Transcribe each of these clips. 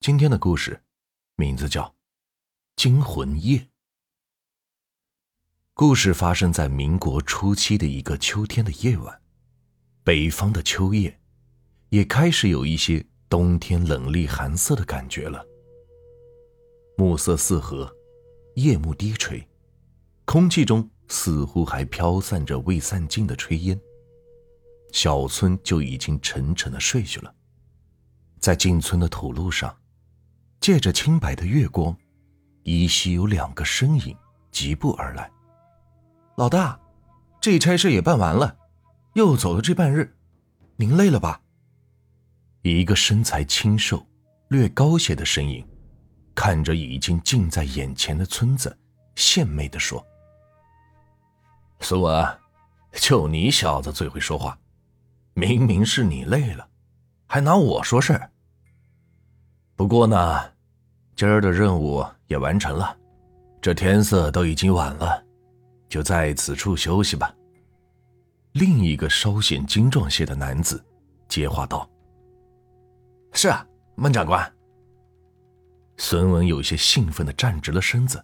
今天的故事名字叫《惊魂夜》。故事发生在民国初期的一个秋天的夜晚，北方的秋夜也开始有一些冬天冷厉寒色的感觉了。暮色四合，夜幕低垂，空气中似乎还飘散着未散尽的炊烟。小村就已经沉沉的睡去了，在进村的土路上。借着清白的月光，依稀有两个身影疾步而来。老大，这差事也办完了，又走了这半日，您累了吧？一个身材清瘦、略高些的身影，看着已经近在眼前的村子，献媚地说：“苏文，就你小子最会说话，明明是你累了，还拿我说事儿。”不过呢，今儿的任务也完成了，这天色都已经晚了，就在此处休息吧。另一个稍显精壮些的男子接话道：“是啊，孟长官。”孙文有些兴奋的站直了身子，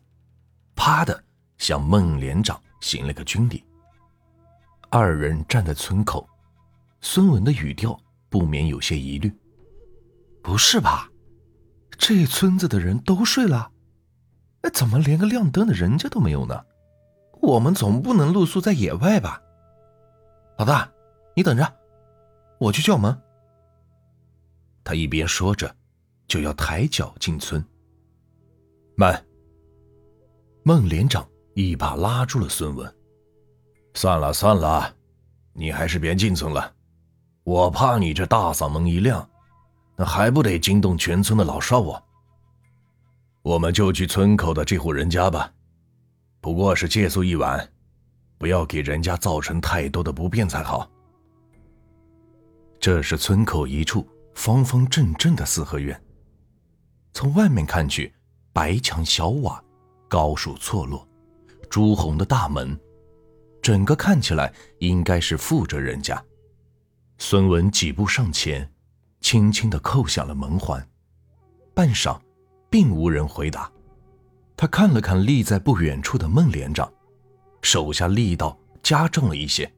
啪的向孟连长行了个军礼。二人站在村口，孙文的语调不免有些疑虑：“不是吧？”这村子的人都睡了，哎，怎么连个亮灯的人家都没有呢？我们总不能露宿在野外吧？老大，你等着，我去叫门。他一边说着，就要抬脚进村。慢！孟连长一把拉住了孙文。算了算了，你还是别进村了，我怕你这大嗓门一亮。那还不得惊动全村的老少啊！我们就去村口的这户人家吧，不过是借宿一晚，不要给人家造成太多的不便才好。这是村口一处方方正正的四合院，从外面看去，白墙小瓦，高树错落，朱红的大门，整个看起来应该是富着人家。孙文几步上前。轻轻的扣响了门环，半晌，并无人回答。他看了看立在不远处的孟连长，手下力道加重了一些，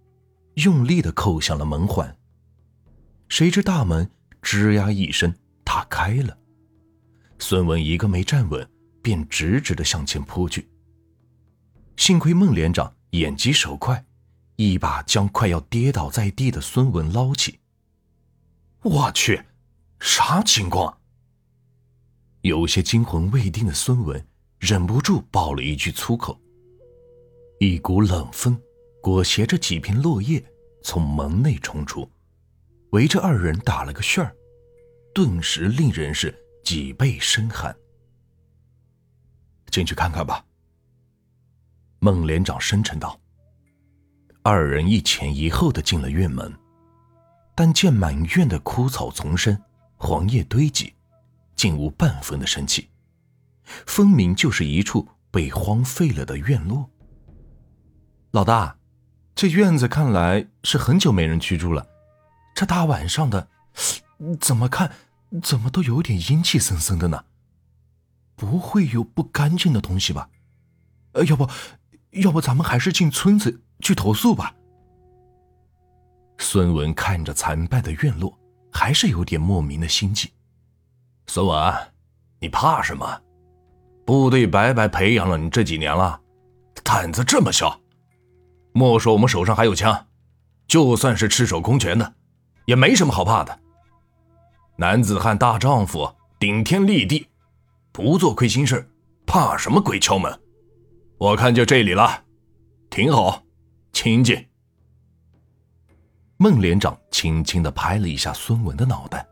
用力的扣响了门环。谁知大门吱呀一声打开了，孙文一个没站稳，便直直的向前扑去。幸亏孟连长眼疾手快，一把将快要跌倒在地的孙文捞起。我去，啥情况？有些惊魂未定的孙文忍不住爆了一句粗口。一股冷风裹挟着几片落叶从门内冲出，围着二人打了个旋儿，顿时令人是脊背生寒。进去看看吧。孟连长深沉道。二人一前一后的进了院门。但见满院的枯草丛生，黄叶堆积，竟无半分的生气，分明就是一处被荒废了的院落。老大，这院子看来是很久没人居住了。这大晚上的，怎么看怎么都有点阴气森森的呢？不会有不干净的东西吧？呃，要不，要不咱们还是进村子去投诉吧。孙文看着残败的院落，还是有点莫名的心悸。孙文，你怕什么？部队白白培养了你这几年了，胆子这么小。莫说我们手上还有枪，就算是赤手空拳的，也没什么好怕的。男子汉大丈夫，顶天立地，不做亏心事，怕什么鬼敲门？我看就这里了，挺好，清静。孟连长轻轻的拍了一下孙文的脑袋：“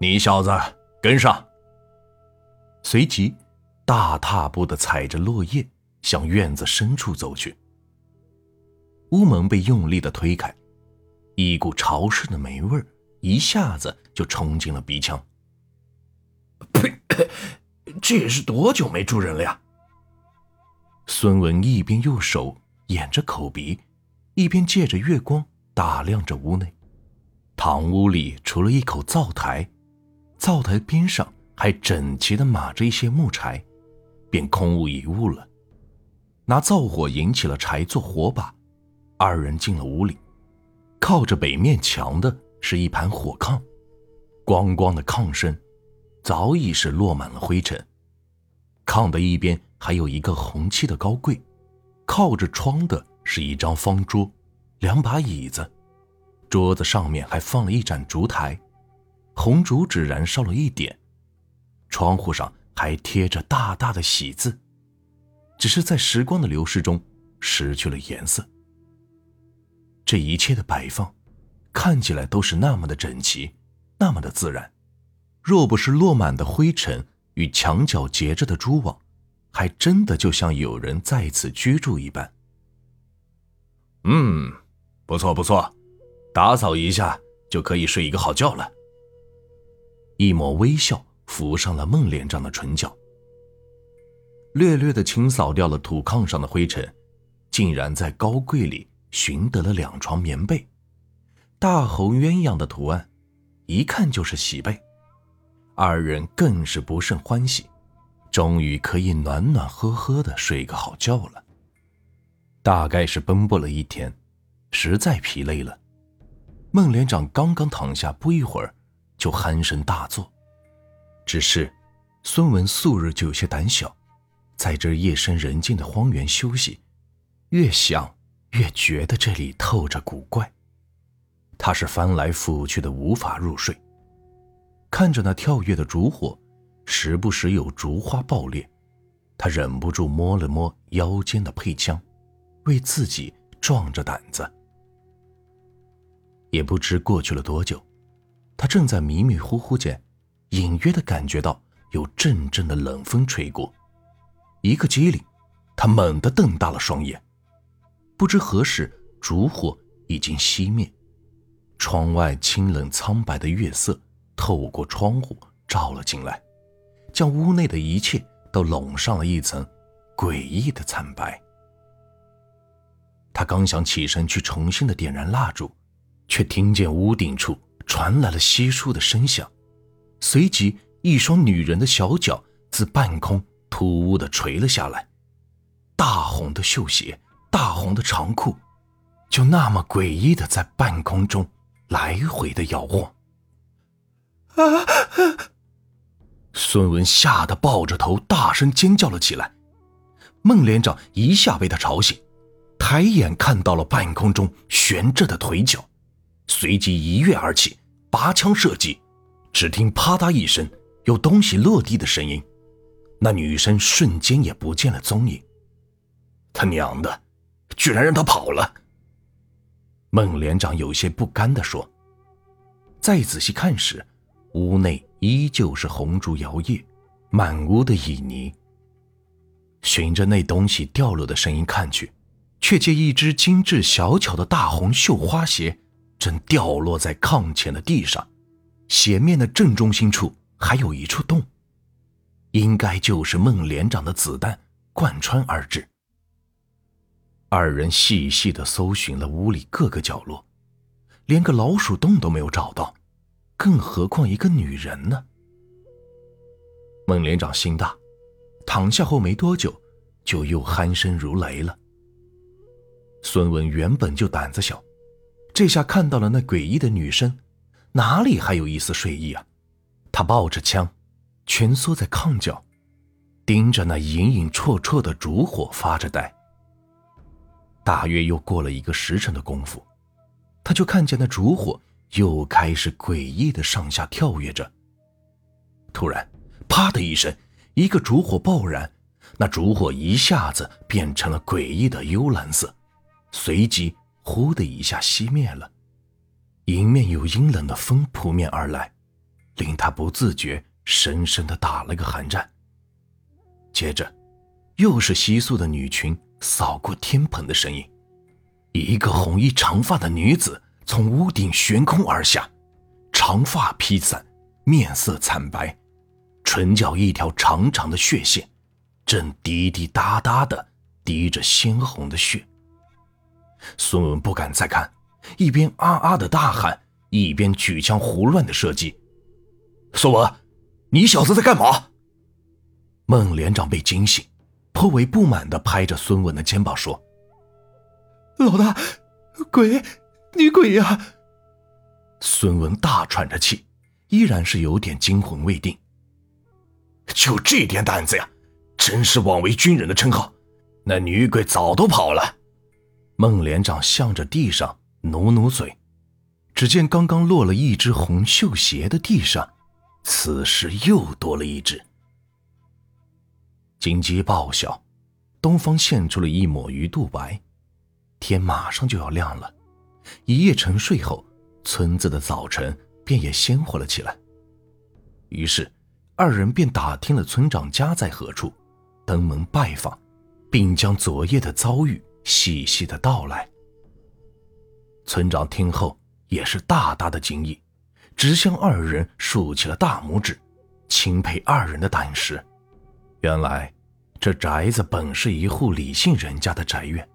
你小子跟上。”随即，大踏步的踩着落叶向院子深处走去。屋门被用力的推开，一股潮湿的霉味一下子就冲进了鼻腔。呸！这是多久没住人了呀？孙文一边用手掩着口鼻，一边借着月光。打量着屋内，堂屋里除了一口灶台，灶台边上还整齐的码着一些木柴，便空无一物了。拿灶火引起了柴做火把，二人进了屋里。靠着北面墙的是一盘火炕，光光的炕身，早已是落满了灰尘。炕的一边还有一个红漆的高柜，靠着窗的是一张方桌，两把椅子，桌子上面还放了一盏烛台，红烛只燃烧了一点。窗户上还贴着大大的喜字，只是在时光的流逝中失去了颜色。这一切的摆放，看起来都是那么的整齐，那么的自然。若不是落满的灰尘与墙角结着的蛛网，还真的就像有人在此居住一般。嗯，不错不错，打扫一下就可以睡一个好觉了。一抹微笑浮上了孟连长的唇角，略略的清扫掉了土炕上的灰尘，竟然在高柜里。寻得了两床棉被，大红鸳鸯的图案，一看就是喜被。二人更是不胜欢喜，终于可以暖暖和和的睡个好觉了。大概是奔波了一天，实在疲累了。孟连长刚刚躺下不一会儿，就鼾声大作。只是孙文素日就有些胆小，在这夜深人静的荒原休息，越想。越觉得这里透着古怪，他是翻来覆去的无法入睡。看着那跳跃的烛火，时不时有烛花爆裂，他忍不住摸了摸腰间的配枪，为自己壮着胆子。也不知过去了多久，他正在迷迷糊糊间，隐约的感觉到有阵阵的冷风吹过，一个机灵，他猛地瞪大了双眼。不知何时，烛火已经熄灭，窗外清冷苍白的月色透过窗户照了进来，将屋内的一切都笼上了一层诡异的惨白。他刚想起身去重新的点燃蜡烛，却听见屋顶处传来了稀疏的声响，随即一双女人的小脚自半空突兀的垂了下来，大红的绣鞋。大红的长裤，就那么诡异的在半空中来回的摇晃。啊！孙文吓得抱着头大声尖叫了起来。孟连长一下被他吵醒，抬眼看到了半空中悬着的腿脚，随即一跃而起，拔枪射击。只听啪嗒一声，有东西落地的声音，那女生瞬间也不见了踪影。他娘的！居然让他跑了！孟连长有些不甘地说。再仔细看时，屋内依旧是红烛摇曳，满屋的旖旎。循着那东西掉落的声音看去，却见一只精致小巧的大红绣花鞋正掉落在炕前的地上，鞋面的正中心处还有一处洞，应该就是孟连长的子弹贯穿而至。二人细细的搜寻了屋里各个角落，连个老鼠洞都没有找到，更何况一个女人呢？孟连长心大，躺下后没多久，就又鼾声如雷了。孙文原本就胆子小，这下看到了那诡异的女生，哪里还有一丝睡意啊？他抱着枪，蜷缩在炕角，盯着那隐隐绰绰的烛火发着呆。大约又过了一个时辰的功夫，他就看见那烛火又开始诡异的上下跳跃着。突然，啪的一声，一个烛火爆燃，那烛火一下子变成了诡异的幽蓝色，随即呼的一下熄灭了。迎面有阴冷的风扑面而来，令他不自觉深深的打了个寒战。接着，又是窸窣的女裙。扫过天棚的声音，一个红衣长发的女子从屋顶悬空而下，长发披散，面色惨白，唇角一条长长的血线，正滴滴答答的滴着鲜红的血。孙文不敢再看，一边啊啊的大喊，一边举枪胡乱的射击。孙文，你小子在干嘛？孟连长被惊醒，颇为不满的拍着孙文的肩膀说：“老大，鬼，女鬼呀！”孙文大喘着气，依然是有点惊魂未定。就这点胆子呀，真是枉为军人的称号。那女鬼早都跑了。孟连长向着地上努努嘴，只见刚刚落了一只红绣鞋的地上，此时又多了一只。金鸡报晓，东方现出了一抹鱼肚白，天马上就要亮了。一夜沉睡后，村子的早晨便也鲜活了起来。于是，二人便打听了村长家在何处，登门拜访。并将昨夜的遭遇细细的道来。村长听后也是大大的惊异，直向二人竖起了大拇指，钦佩二人的胆识。原来，这宅子本是一户李姓人家的宅院，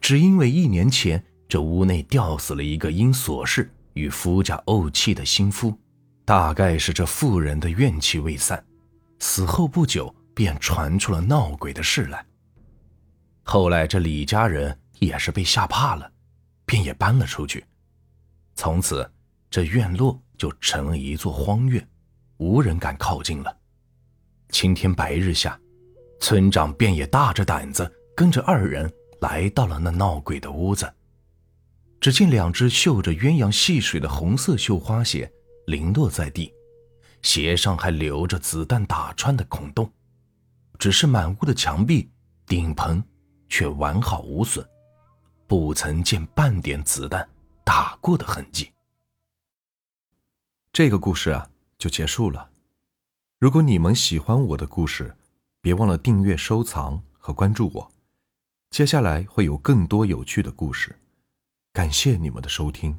只因为一年前这屋内吊死了一个因琐事与夫家怄气的新夫，大概是这妇人的怨气未散，死后不久便传出了闹鬼的事来。后来，这李家人也是被吓怕了，便也搬了出去。从此，这院落就成了一座荒院，无人敢靠近了。青天白日下，村长便也大着胆子跟着二人来到了那闹鬼的屋子。只见两只绣着鸳鸯戏水的红色绣花鞋零落在地，鞋上还留着子弹打穿的孔洞，只是满屋的墙壁、顶棚。却完好无损，不曾见半点子弹打过的痕迹。这个故事啊，就结束了。如果你们喜欢我的故事，别忘了订阅、收藏和关注我。接下来会有更多有趣的故事，感谢你们的收听。